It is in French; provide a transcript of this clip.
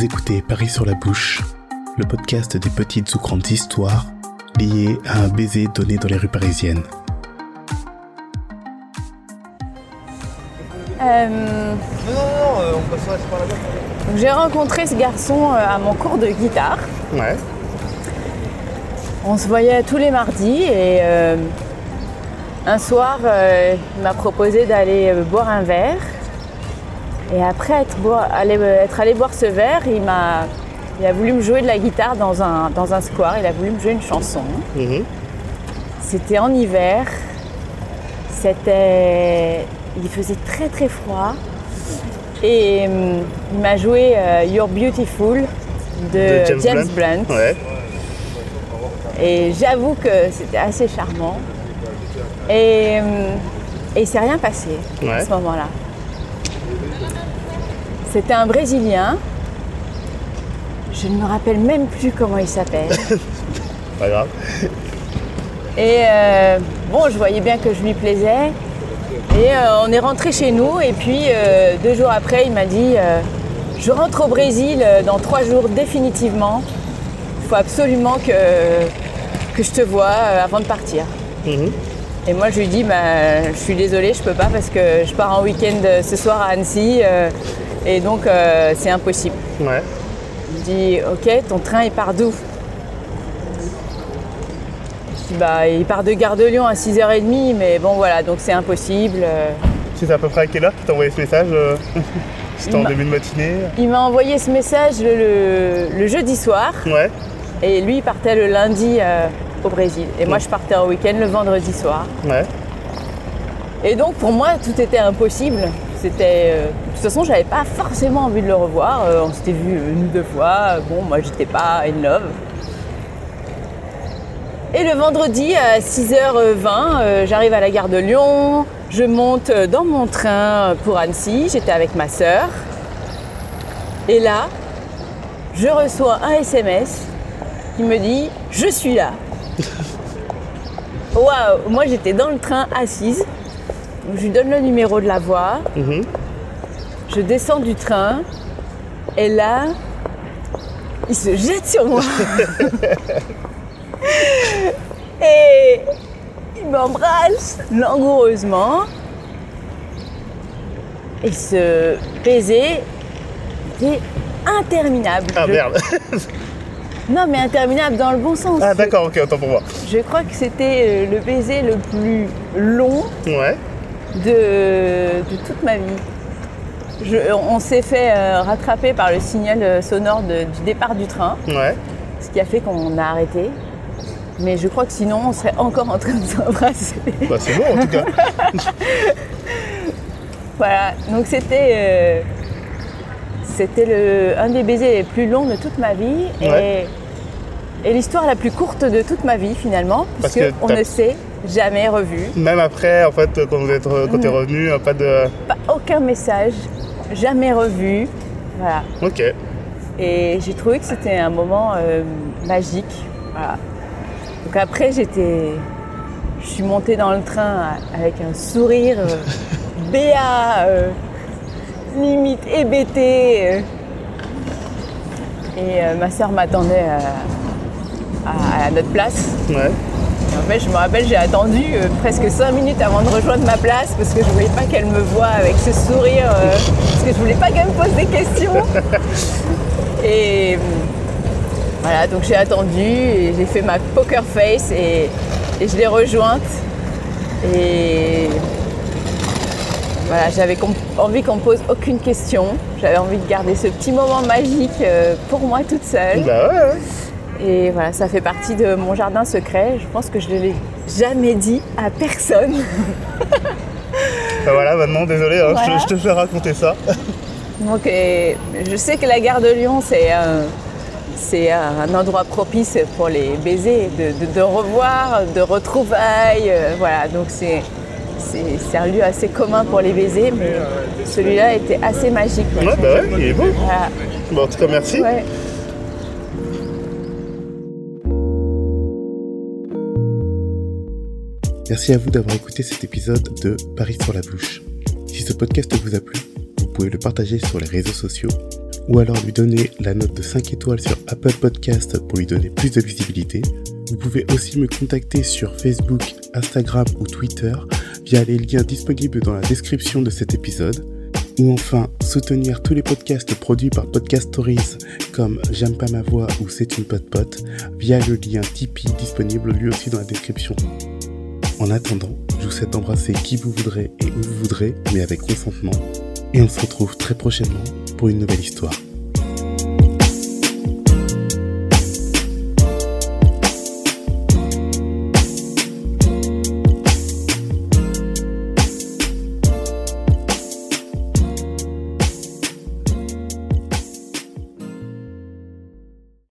Vous écoutez Paris sur la bouche, le podcast des petites ou grandes histoires liées à un baiser donné dans les rues parisiennes. Euh, Non, non, non, on passera par là-bas. donc J'ai rencontré ce garçon euh, à mon cours de guitare. Ouais. On se voyait tous les mardis et euh, un soir, euh, il m'a proposé d'aller boire un verre. Et après être, boire- aller- euh, être allé boire ce verre, il m'a, il a voulu me jouer de la guitare dans un, dans un square. Il a voulu me jouer une chanson. Mhm. C'était en hiver. C'était. Il faisait très très froid. Et hum, il m'a joué euh, You're Beautiful de, De James, Blunt. Ouais. Et j'avoue que c'était assez charmant. Et, hum, et il s'est rien passé à ce moment-là. C'était un Brésilien. Je ne me rappelle même plus comment il s'appelle. Pas grave. Et euh, bon, je voyais bien que je lui plaisais. Et euh, on est rentré chez nous. Et puis euh, deux jours après, il m'a dit Je rentre au Brésil dans trois jours définitivement. Il faut absolument que, que je te vois avant de partir. Mhm. Et moi, je lui dis bah, Je suis désolée, je peux pas parce que je pars en week-end ce soir à Annecy. Euh, et donc, euh, c'est impossible. Ouais. Il dit Ok, ton train il part d'où? Je dis Bah, il part de Gare de Lyon à 6h30, mais bon voilà, donc c'est impossible. Euh, Tu sais à peu près à quelle heure que t'as envoyé ce message euh C'était en Il m'a- début de matinée? Il m'a envoyé ce message le, le- le jeudi soir, Ouais. et lui il partait le lundi euh, au Brésil. Et moi je partais en week-end le vendredi soir. Ouais. Et donc pour moi tout était impossible. C'était. euh, toute façon, j'avais pas forcément envie de le revoir. Euh, on s'était vu une ou deux fois. Bon, moi j'étais pas in love. Et le vendredi à 6h20, euh, j'arrive à la gare de Lyon. Je monte dans mon train pour Annecy. J'étais avec ma sœur. Et là, je reçois un SMS qui me dit Je suis là. Waouh Moi j'étais dans le train assise. Je lui donne le numéro de la voie. Mhm. Je descends du train. Et là, il se jette sur moi. et il m'embrasse langoureusement. Et ce baiser était interminable. Ah Je- merde. Non, mais interminable dans le bon sens. Ah d'accord, ok, autant pour moi. Je crois que c'était euh, le baiser le plus long Ouais. de, de toute ma vie. Je- on s'est fait euh, rattraper par le signal euh, sonore de- du départ du train, Ouais. ce qui a fait qu'on a arrêté. Mais je crois que sinon, on serait encore en train de s'embrasser. Bah c'est bon en tout cas. voilà, donc c'était euh, c'était le- un des baisers les plus longs de toute ma vie Ouais. et, et l'histoire la plus courte de toute ma vie finalement, Parce puisque que on t'as- ne s'est jamais revu. Même après, en fait, quand vous êtes quand Mm. revenu, pas de. Pas aucun message, jamais revu. Voilà. Ok. Et j'ai trouvé que c'était un moment euh, magique. Voilà. Donc après, j'étais. Je suis montée dans le train avec un sourire euh, béat, euh, limite hébété. euh. Et euh, ma soeur m'attendait à, à notre place. Ouais. En fait, je me rappelle, j'ai attendu euh, presque 5 minutes avant de rejoindre ma place parce que je voulais pas qu'elle me voie avec ce sourire, euh, parce que je voulais pas qu'elle me pose des questions. Et euh, voilà, donc j'ai attendu et j'ai fait ma poker face et, et je l'ai rejointe. Et voilà, j'avais envie qu'on me pose aucune question. J'avais envie de garder ce petit moment magique pour moi toute seule. Bah ouais. Et voilà, ça fait partie de mon jardin secret. Je pense que je ne l'ai jamais dit à personne. Bah voilà, maintenant, désolé, hein, je te- Voilà. je, te fais raconter ça. Donc, euh, je sais que la gare de Lyon, c'est un, c'est un endroit propice pour les baisers, de, de- de revoir, de retrouvailles. euh, voilà, donc c'est, un lieu assez commun pour les baisers, mais celui-là était assez magique. ouais. Ouais, bah ouais, il est beau. Voilà. Bon, en tout cas, merci. Ouais. Merci à vous d'avoir écouté cet épisode de Paris sur la bouche. Si ce podcast vous a plu, vous pouvez le partager sur les réseaux sociaux ou alors lui donner la note de 5 étoiles sur Apple Podcast pour lui donner plus de visibilité. Vous pouvez aussi me contacter sur Facebook, Instagram ou Twitter via les liens disponibles dans la description de cet épisode. Ou enfin, soutenir tous les podcasts produits par Podcast Stories comme J'aime pas ma voix ou C'est une pote pote via le lien Tipeee disponible lui aussi dans la description. En attendant, je vous souhaite d'embrasser qui vous voudrez et où vous voudrez, mais avec consentement. Et on se retrouve très prochainement pour une nouvelle histoire.